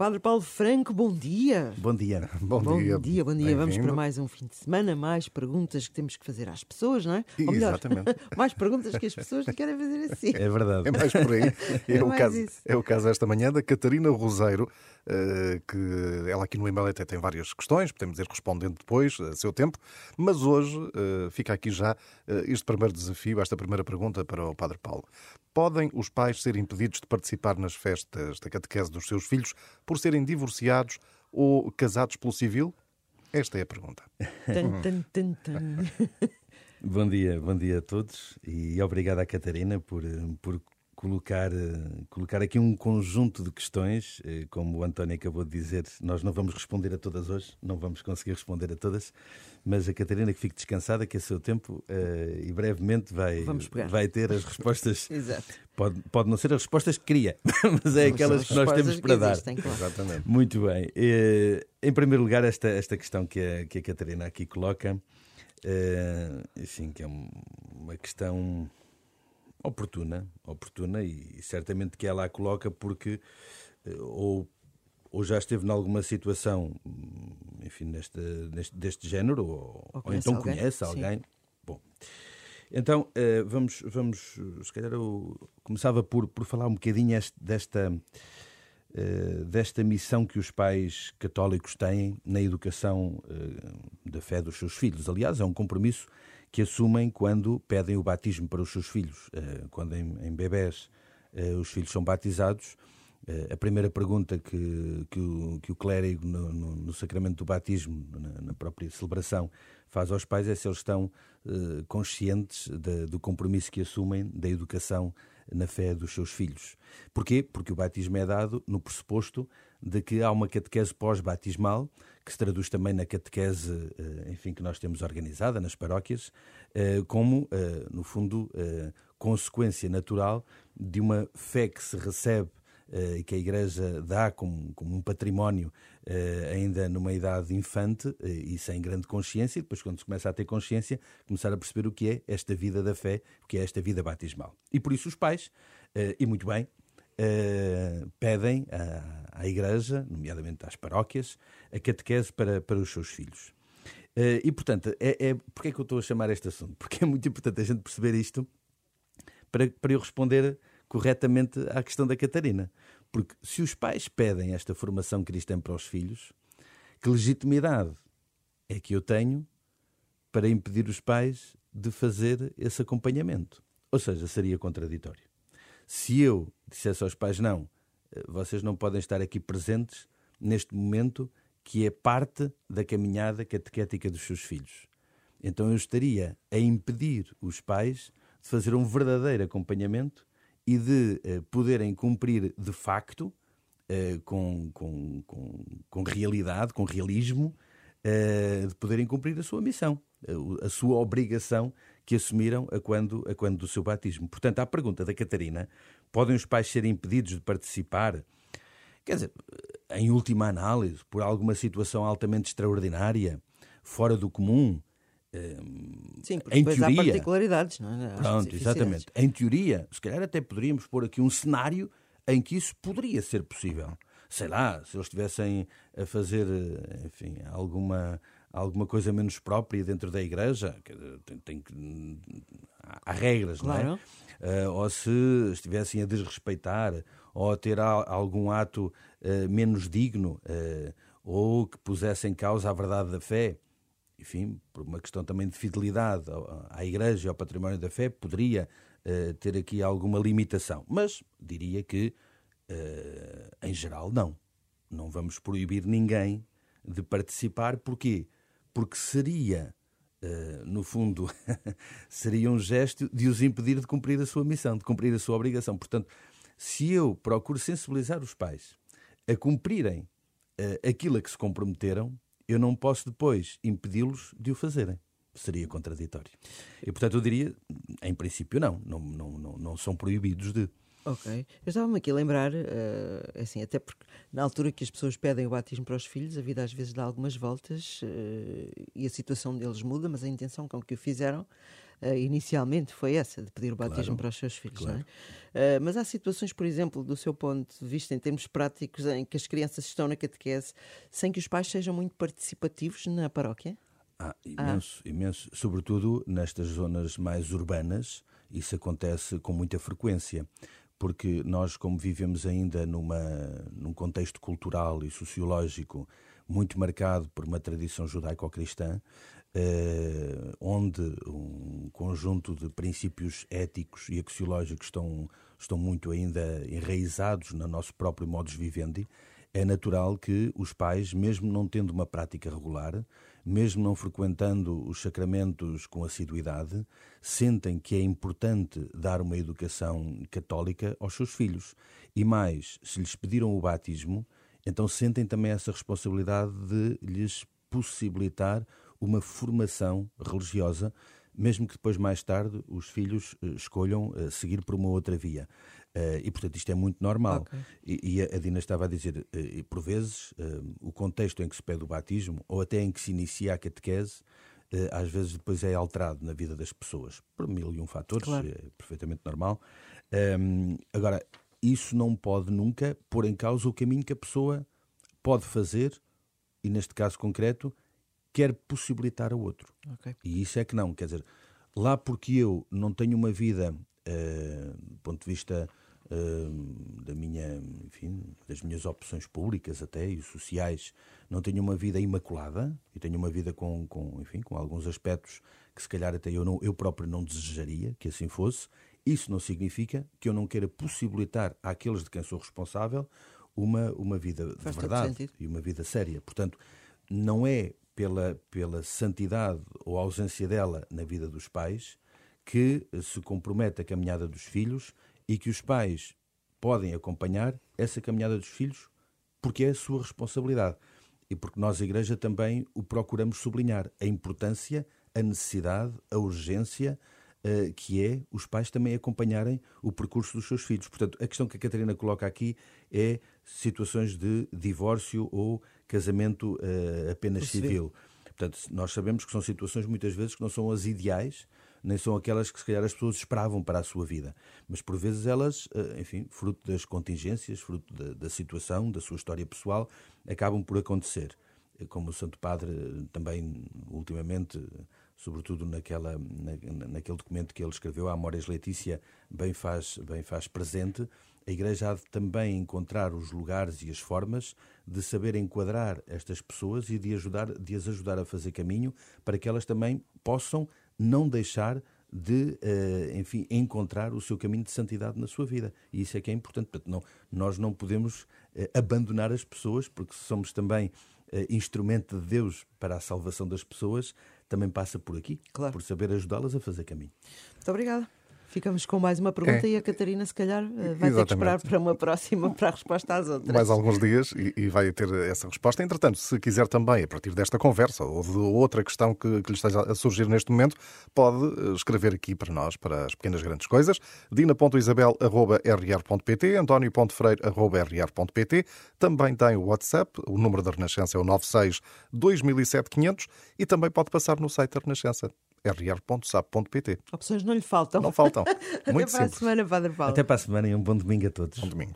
Padre Paulo Franco, bom dia. Bom dia. Bom, bom dia. dia. Bom dia, Vamos para mais um fim de semana, mais perguntas que temos que fazer às pessoas, não é? Ou melhor, Exatamente. mais perguntas que as pessoas querem fazer assim. É verdade. É mais por aí. É, é o, caso, é o caso esta manhã da Catarina Roseiro, uh, que ela aqui no e-mail até tem várias questões, podemos ir respondendo depois, a seu tempo, mas hoje uh, fica aqui já uh, este primeiro desafio, esta primeira pergunta para o Padre Paulo. Podem os pais ser impedidos de participar nas festas da catequese dos seus filhos por serem divorciados ou casados pelo civil? Esta é a pergunta. bom dia, bom dia a todos e obrigado à Catarina por, por colocar, colocar aqui um conjunto de questões. Eh, como o António acabou de dizer, nós não vamos responder a todas hoje, não vamos conseguir responder a todas, mas a Catarina que fique descansada, que a seu tempo uh, e brevemente vai, vai ter as respostas. Exato. Pode, pode não ser as respostas que queria, mas é aquelas que nós temos para dar. Existem, claro. Exatamente. Muito bem. Em primeiro lugar, esta, esta questão que a, que a Catarina aqui coloca, enfim, que é uma questão oportuna, oportuna e certamente que ela a coloca porque eh, ou, ou já esteve em alguma situação, enfim, neste, neste, deste género, ou, ou, ou então alguém. conhece alguém. Sim. Bom, então uh, vamos, vamos, se calhar eu começava por, por falar um bocadinho desta, uh, desta missão que os pais católicos têm na educação da fé dos seus filhos. Aliás, é um compromisso que assumem quando pedem o batismo para os seus filhos. Eh, quando em, bebés eh, os filhos são batizados, eh, a primeira pergunta que, que, o, que o clérigo no, no, no sacramento do batismo, na, na, própria celebração, faz aos pais é se eles estão conscientes de, do compromisso que assumem da educação na fé dos seus filhos. Porquê? Porque o batismo é dado no pressuposto de que há uma catequese pós-batismal, que se traduz também na catequese, eh, enfim, que nós temos organizada nas paróquias, eh, como, eh, no fundo, consequência natural de uma fé que se recebe e que a Igreja dá como, como um património ainda numa idade infante e sem grande consciência, e depois, quando se começa a ter consciência, começar a perceber o que é esta vida da fé, o que é esta vida batismal. E por isso os pais, e muito bem, pedem à, à, Igreja, nomeadamente às paróquias, a catequese para, para os seus filhos. Uh, e, portanto, é, é, porquê é que eu estou a chamar este assunto? Porque é muito importante a gente perceber isto para, para eu responder corretamente à questão da Catarina. Porque se os pais pedem esta formação cristã para os filhos, que legitimidade é que eu tenho para impedir os pais de fazer esse acompanhamento? Ou seja, seria contraditório. Se eu dissesse aos pais, não, eh, vocês não podem estar aqui presentes neste momento que é parte da caminhada catequética dos seus filhos. Então eu estaria a impedir os pais de fazer um verdadeiro acompanhamento e de uh, poderem cumprir de facto, uh, com, com, com, com, realidade, com realismo, uh, de poderem cumprir a sua missão, a sua obrigação que assumiram a quando, a quando do seu batismo. Portanto, à pergunta da Catarina, podem os pais ser impedidos de participar? Quer dizer, em última análise, por alguma situação altamente extraordinária, fora do comum, Sim, porque em teoria, há particularidades, não é? Pronto, exatamente. Em teoria, se calhar até poderíamos pôr aqui um cenário em que isso poderia ser possível. Sei lá, se eles estivessem a fazer, enfim, alguma alguma coisa menos própria dentro da igreja, tem, tem há regras, claro. não é? Uh, ou se estivessem a desrespeitar ou a ter algum ato uh, menos digno uh, ou que pusesse em causa a verdade da fé, enfim, por uma questão também de fidelidade à igreja e ao património da fé, poderia ter aqui alguma limitação. Mas diria que, em geral, não. Não vamos proibir ninguém de participar. Porquê? porque seria, uh, no fundo, seria um gesto de os impedir de cumprir a sua missão, de cumprir a sua obrigação. Portanto, se eu procuro sensibilizar os pais a cumprirem uh, aquilo a que se comprometeram, eu não posso depois impedi-los de o fazerem. Seria contraditório. E, portanto, eu diria, em princípio, não. Não, não, não, não são proibidos de. Ok. Eu estava-me aqui a lembrar, uh, assim, até porque na altura que as pessoas pedem o batismo para os filhos, a vida às vezes dá algumas voltas uh, e a situação deles muda, mas a intenção com que o fizeram uh, inicialmente foi essa, de pedir o batismo claro. para os seus filhos. Claro. É? Uh, mas há situações, por exemplo, do seu ponto de vista, em termos práticos, em que as crianças estão na catequese sem que os pais sejam muito participativos na paróquia? Ah, imenso, ah. imenso. Sobretudo nestas zonas mais urbanas, isso acontece com muita frequência porque nós, como vivemos ainda numa, num contexto cultural e sociológico muito marcado por uma tradição judaico-cristã, eh, onde um conjunto de princípios éticos e axiológicos estão, estão muito ainda enraizados no nosso próprio modus vivendi, é natural que os pais, mesmo não tendo uma prática regular, mesmo não frequentando os sacramentos com assiduidade, sentem que é importante dar uma educação católica aos seus filhos. E mais, se lhes pediram o batismo, então sentem também essa responsabilidade de lhes possibilitar uma formação religiosa, mesmo que depois, mais tarde, os filhos eh, escolham eh, seguir por uma outra via. Uh, e, portanto, isto é muito normal. Okay. E, e, a Dina estava a dizer, uh, por vezes, o contexto em que se pede o batismo, ou até em que se inicia a catequese, às vezes depois é alterado na vida das pessoas, por mil e um fatores, claro. é perfeitamente normal. Um, agora, isso não pode nunca pôr em causa o caminho que a pessoa pode fazer, e neste caso concreto, quer possibilitar ao outro. Okay. E isso é que não, quer dizer, lá porque eu não tenho uma vida, do ponto de vista da minha, enfim, das minhas opções públicas até e sociais, não tenho uma vida imaculada e tenho uma vida com, com, enfim, com alguns aspectos que se calhar até eu, não, eu próprio não desejaria que assim fosse. Isso não significa que eu não queira possibilitar àqueles de quem sou responsável uma, uma vida Faz de verdade e uma vida séria. Portanto, não é pela, pela santidade ou ausência dela na vida dos pais que se compromete a caminhada dos filhos e que os pais podem acompanhar essa caminhada dos filhos porque é a sua responsabilidade. E porque nós, Igreja, também o procuramos sublinhar a importância, a necessidade, a urgência uh, que é os pais também acompanharem o percurso dos seus filhos. Portanto, a questão que a Catarina coloca aqui é situações de divórcio ou casamento uh, apenas civil. Portanto, nós sabemos que são situações muitas vezes que não são as ideais, nem são aquelas que se calhar as pessoas esperavam para a sua vida. Mas por vezes elas, eh, enfim, fruto das contingências, fruto da, da situação, da sua história pessoal, acabam por acontecer. Como o Santo Padre eh, também, ultimamente, sobretudo naquela, na, naquele documento que ele escreveu, a Amores Letícia, bem faz, bem faz presente, a Igreja há de também encontrar os lugares e as formas de saber enquadrar estas pessoas e de, ajudar, de as ajudar a fazer caminho para que elas também possam não deixar de, uh, enfim, encontrar o seu caminho de santidade na sua vida. E isso é que é importante. Portanto, não, nós não podemos uh, abandonar as pessoas, porque somos também uh, instrumento de Deus para a salvação das pessoas, também passa por aqui, claro. por saber ajudá-las a fazer caminho. Muito obrigada. Ficamos com mais uma pergunta é. e a Catarina, se calhar, eh, vai Exatamente. ter que esperar para uma próxima para a resposta às outras. Mais alguns dias e, e, vai ter essa resposta. Entretanto, se quiser também, a partir desta conversa ou de outra questão que, que lhe esteja a surgir neste momento, pode eh, escrever aqui para nós, para as pequenas grandes coisas, dina.isabel.rr.pt, antonio.freire.rr.pt. Também tem o WhatsApp, o número da Renascença é o 96 2007 500 e também pode passar no site da Renascença rr.sap.pt. Opções não lhe faltam. Não faltam. Muito Até para simples. a semana, Padre Paulo. Até para a semana e um bom domingo a todos. Bom domingo.